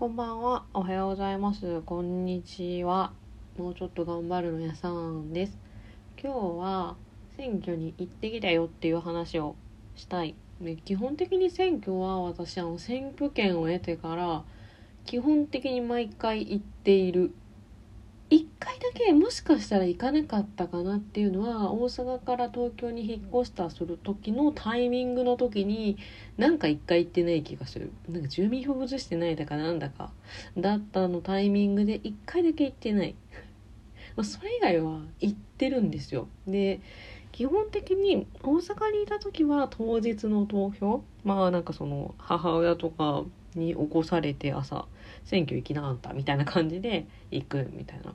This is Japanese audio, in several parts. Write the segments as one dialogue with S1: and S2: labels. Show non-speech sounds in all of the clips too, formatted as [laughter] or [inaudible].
S1: こんばんは。おはようございます。こんにちは。もうちょっと頑張るのやさんです。今日は選挙に行ってきたよっていう話をしたい。で基本的に選挙は私あの選挙権を得てから基本的に毎回行っている。一回だけもしかしたら行かなかったかなっていうのは大阪から東京に引っ越したする時のタイミングの時になんか一回行ってない気がする。なんか住民票移してないだかなんだか。だったのタイミングで一回だけ行ってない。[laughs] それ以外は行ってるんですよ。で基本的に大阪にいた時は当日の投票まあなんかその母親とかに起こされて朝選挙行きなあんたみたいな感じで行くみたいな。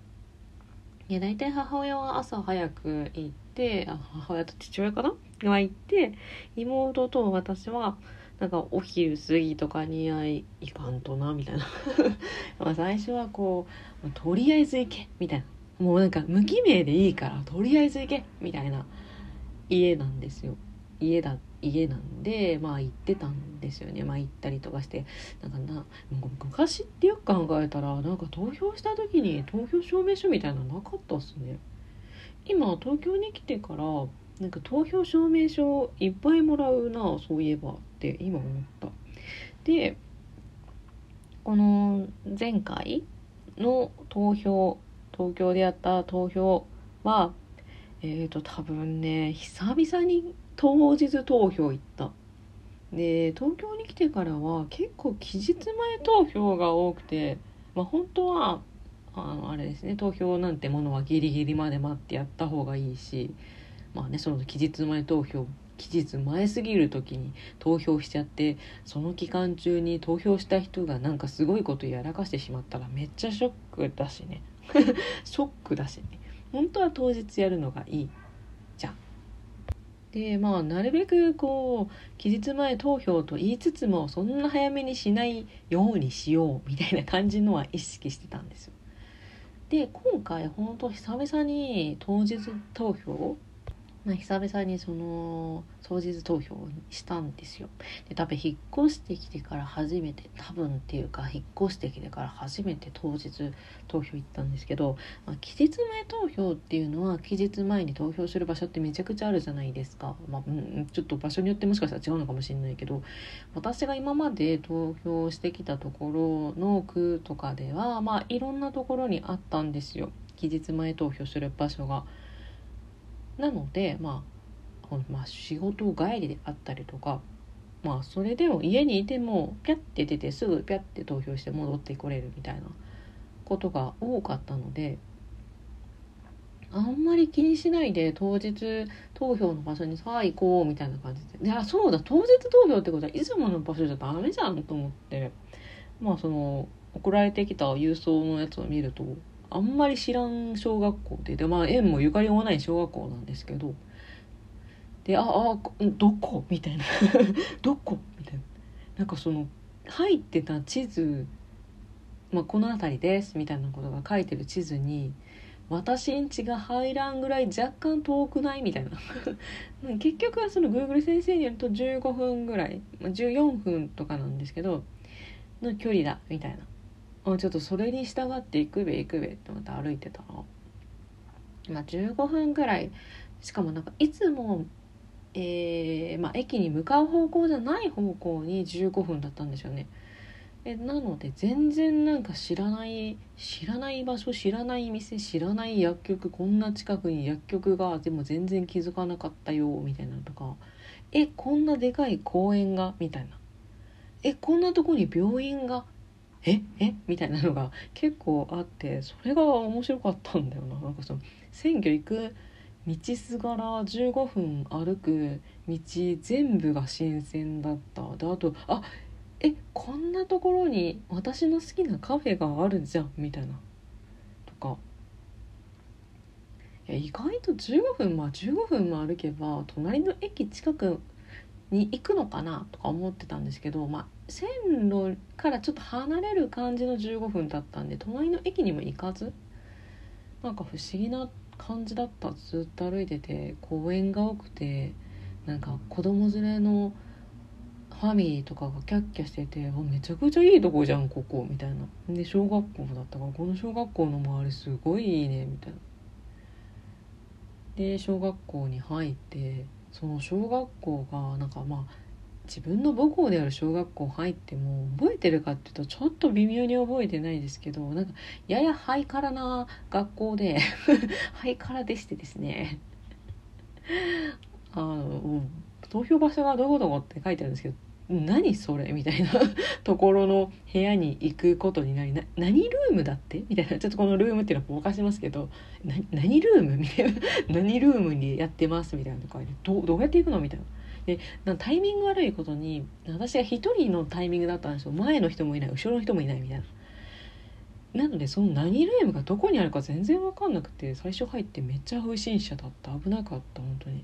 S1: いや大体母親は朝早く行ってあ母親と父親かな？が行って妹と私はなんかお昼過ぎとかにあいいかんとなみたいな。[laughs] まあ最初はこうとりあえず行けみたいな。もうなんか無記名でいいからとりあえず行けみたいな。家なんですよ。家だ家なんでまあ行ってたんですよね。まあ行ったりとかして。なんかな昔ってよく考えたらなんか投票した時に投票証明書みたいなのなかったっすね。今東京に来てからなんか投票証明書いっぱいもらうなそういえばって今思った。でこの前回の投票東京でやった投票はえーと多分ね久々に当日投票行った。で東京に来てからは結構期日前投票が多くてまあ本当はあのあれですね投票なんてものはギリギリまで待ってやった方がいいしまあねその期日前投票期日前すぎる時に投票しちゃってその期間中に投票した人がなんかすごいことやらかしてしまったらめっちゃショックだしね。[laughs] ショックだしね。本当は当日やるのがいいじゃん。でまあなるべくこう期日前投票と言いつつもそんな早めにしないようにしようみたいな感じのは意識してたんですよ。で今回本当久々に当日投票まあ、久々にその当日投票したんですよ。で多分引っ越してきてから初めて多分っていうか引っ越してきてから初めて当日投票行ったんですけど、まあ、期日前投票っていうのは期日前に投票する場所ってめちゃくちゃあるじゃないですか、まあうん、ちょっと場所によってもしかしたら違うのかもしれないけど私が今まで投票してきたところの区とかではまあいろんなところにあったんですよ。期日前投票する場所が。なので、まあ、まあ仕事帰りであったりとかまあそれでも家にいてもピャッて出てすぐピャッて投票して戻ってこれるみたいなことが多かったのであんまり気にしないで当日投票の場所にさあ行こうみたいな感じで。であそうだ当日投票ってことはいつもの場所じゃダメじゃんと思って。まあその送られてきた郵送のやつを見るとあんまり知らん小学校ででまあ縁もゆかりもない小学校なんですけどでああどこ？みたいな。[laughs] どこ？みたいな。なんかその入ってた地図、まあ、この辺りですみたいなことが書いてる地図に私んちが入らんぐらい若干遠くないみたいな。[laughs] 結局はその Google 先生によると15分ぐらい14分とかなんですけどの距離だみたいな。あちょっとそれに従って行くべ行くべってまた歩いてたらまあ15分ぐらいしかもなんかいつもえー、まあ、駅に向かう方向じゃない方向に15分だったんですよね。えなので全然なんか知らない知らない場所知らない店知らない薬局こんな近くに薬局がでも全然気づかなかったよみたいなのとか。えこんなでかい公園がみたいな。えこんなとこに病院がええみたいなのが結構あってそれが面白かったんだよな。なんかその選挙行く道すがら15分歩く道全部が新鮮だった。であとあえこんなところに私の好きなカフェがあるじゃんみたいな。とか。いや意外と15分まあ15分も歩けば隣の駅近くに行くのかなとか思ってたんですけど、まあ、線路からちょっと離れる感じの15分だったんで隣の駅にも行かず？なんか不思議な感じだったずっと歩いてて公園が多くてなんか子供連れのファミリーとかがキャッキャしてて「めちゃくちゃいいとこじゃんここ」みたいな。で小学校だったからこの小学校の周りすごいいいねみたいな。で小学校に入ってその小学校がなんかまあ自分の母校である小学校入っても覚えてるかっていうとちょっと微妙に覚えてないですけどなんかややハイカラな学校で [laughs] ハイカラでしてですね。[laughs] あの投票場所がどこどこって書いてあるんですけど何それみたいな [laughs] ところの部屋に行くことになりな何ルームだってみたいな。ちょっとこのルームっていうのはぼかしますけどな何ルームみたいな。何ルームにやってますみたいなとかどどうやって行くのみたいな。でタイミング悪いことに私が1人のタイミングだったんですよ前の人もいない後ろの人もいないみたいな。なのでその何ルームがどこにあるか全然分かんなくて最初入ってめっちゃ不審者だった危なかった本当に。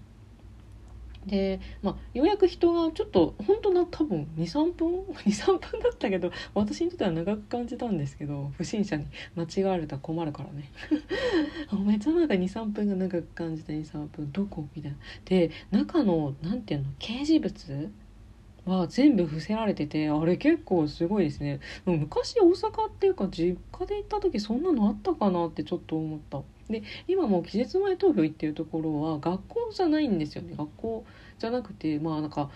S1: で、まあ、ようやく人がちょっと本当な多分23分 [laughs] 23分だったけど私にとっては長く感じたんですけど不審者に間違われたら困るからね。めっちゃなんか23分が長く感じた23分どこ？みたいな。で中の何ていうの？掲示物は全部伏せられててあれ結構すごいですね。昔大阪っていうか実家で行った時そんなのあったかなってちょっと思った。で今もう期日前投票行ってるところは学校じゃないんですよね。学校じゃなくてまあなんか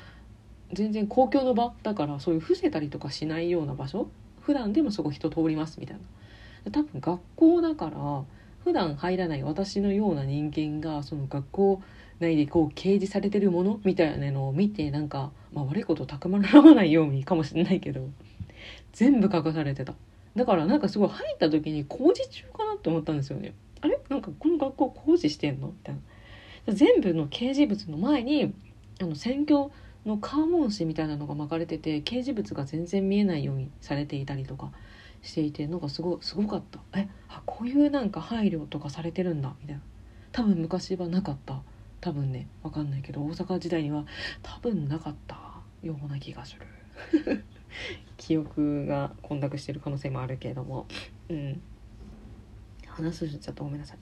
S1: 全然公共の場だからそういう伏せたりとかしないような場所？普段でもそこ人通りますみたいな。多分学校だから普段入らない私のような人間がその学校内でこう掲示されてるものみたいなのを見てなんか、まあ、悪いことたくまらないようにかもしれないけど全部書かされてた。だからなんかすごい入った時に工事中かなって思ったんですよね。なんかこの学校工事してんの？みたいな。全部の掲示物の前にあの選挙のカーモン紙みたいなのが巻かれてて掲示物が全然見えないようにされていたりとかしていてなんかすごすごかった。えあこういうなんか配慮とかされてるんだ。みたいな。多分昔はなかった。多分ね。分かんないけど大阪時代には多分なかった。ような気がする。[laughs] 記憶が混濁してる可能性もあるけれども。うん。話すちゃったごめんなさい。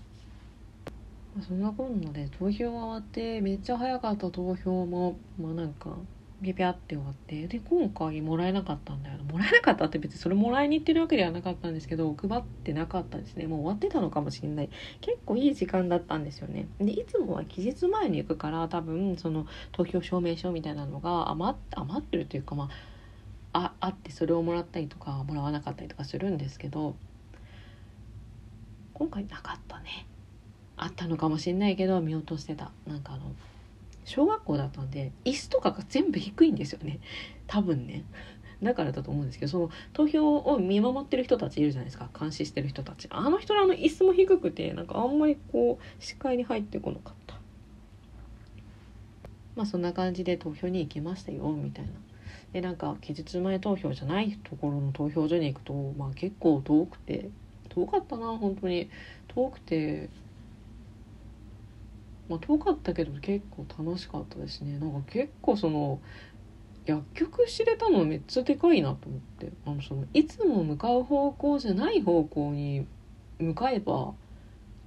S1: まそんなこんなで投票が終わってめっちゃ早かった投票もまあなんかピャピャって終わってで今回もらえなかったんだよもらえなかったって別にそれもらいに行ってるわけではなかったんですけど配ってなかったですね。もう終わってたのかもしれない。結構いい時間だったんですよね。でいつもは期日前に行くから多分その投票証明書みたいなのが余余ってるというかまああってそれをもらったりとかもらわなかったりとかするんですけど今回なかったね。あったのかもしれないけど見落としてた。なんかあの小学校だったんで椅子とかが全部低いんですよね。多分ね。だからだと思うんですけどその投票を見守ってる人たちいるじゃないですか。監視してる人たち。あの人らの椅子も低くてなんかあんまりこう視界に入ってこなかった。まあそんな感じで投票に行きましたよみたいな。でなんか期日前投票じゃないところの投票所に行くとまあ結構遠くて。遠かったな本当に。遠くて。まあ、遠かったけど結構楽しかったですね。なんか結構その薬局知れたのめっちゃでかいなと思って。あのそのいつも向かう方向じゃない方向に向かえば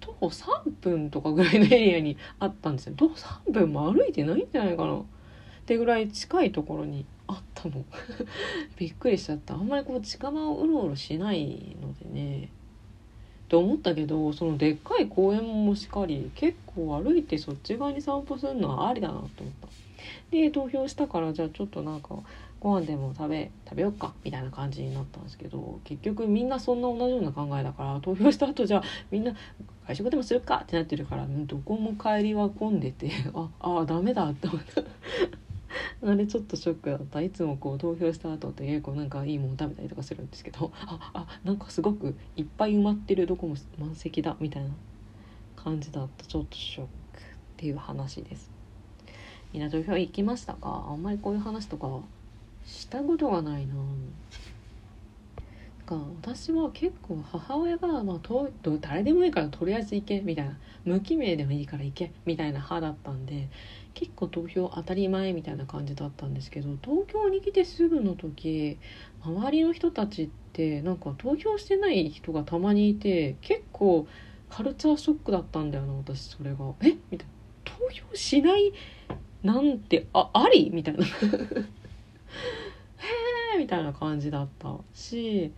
S1: 徒歩3分とかぐらいのエリアにあったんですよ。徒歩3分も歩いてないんじゃないかな。ってぐらい近いところにあったの。[laughs] びっくりしちゃった。あんまりこう近場をうろうろしないのでね。って思ったけどそのでっかい公園もしかり結構歩いてそっち側に散歩するのはありだなと思った。で投票したからじゃあちょっとなんかご飯でも食べ食べよっかみたいな感じになったんですけど結局みんなそんな同じような考えだから投票した後じゃあみんな外食でもするかってなってるからどこも帰りは混んでてああダメだって思った。[laughs] あれちょっとショックだった。いつもこう投票した後って結構なんかいいもの食べたりとかするんですけど。[laughs] ああなんかすごくいっぱい埋まってるどこも満席だみたいな感じだった。ちょっとショックっていう話です。みんな投票行きましたか？あんまりこういう話とかしたことがないな。か私は結構母親が、まあ、と誰でもいいからとりあえず行けみたいな。無記名でもいいから行けみたいな派だったんで結構投票当たり前みたいな感じだったんですけど東京に来てすぐの時周りの人たちってなんか投票してない人がたまにいて結構カルチャーショックだったんだよな私それが。え？みたいな。投票しないなんてああり？みたいな。[laughs] みたいな感じだったし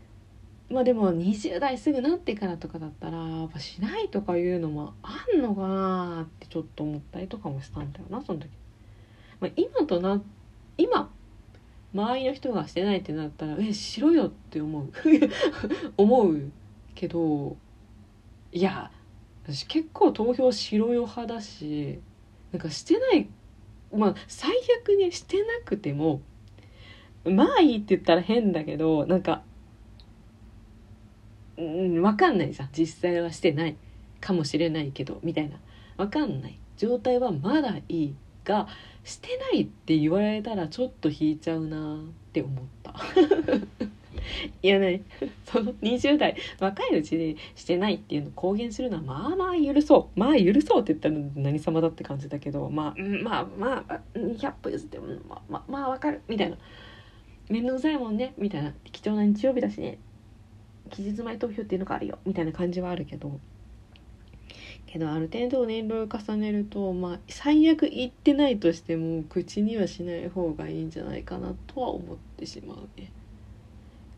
S1: まあでも20代すぐなってからとかだったらやっぱしないとかいうのもあんのかなってちょっと思ったりとかもしたんだよなその時。まあ、今とな今周りの人がしてないってなったらえしろよって思う [laughs] 思うけどいや私結構投票しろよ派だしなんかしてないまあ最悪ねしてなくてもまあいいって言ったら変だけどなんかうん分かんないじゃん実際はしてないかもしれないけどみたいな分かんない状態はまだいいがしてないって言われたらちょっと引いちゃうなって思った。[laughs] いやねその20代若いうちでしてないっていうのを公言するのはまあまあ許そう。まあ許そうって言ったら何様だって感じだけどまあまあまあ100歩譲ってまあまあまあわかる。みたいな。面倒くさいもんね。みたいな。貴重な日曜日だしね。期日前投票っていうのがあるよみたいな感じはあるけど。けどある程度年齢を重ねるとまあ最悪言ってないとしても口にはしない方がいいんじゃないかなとは思ってしまうね。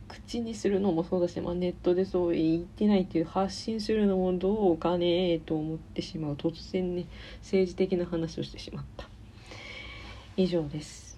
S1: 口にするのもそうだし、まあ、ネットでそう言ってないっていう発信するのもどうかねと思ってしまう突然ね政治的な話をしてしまった。以上です。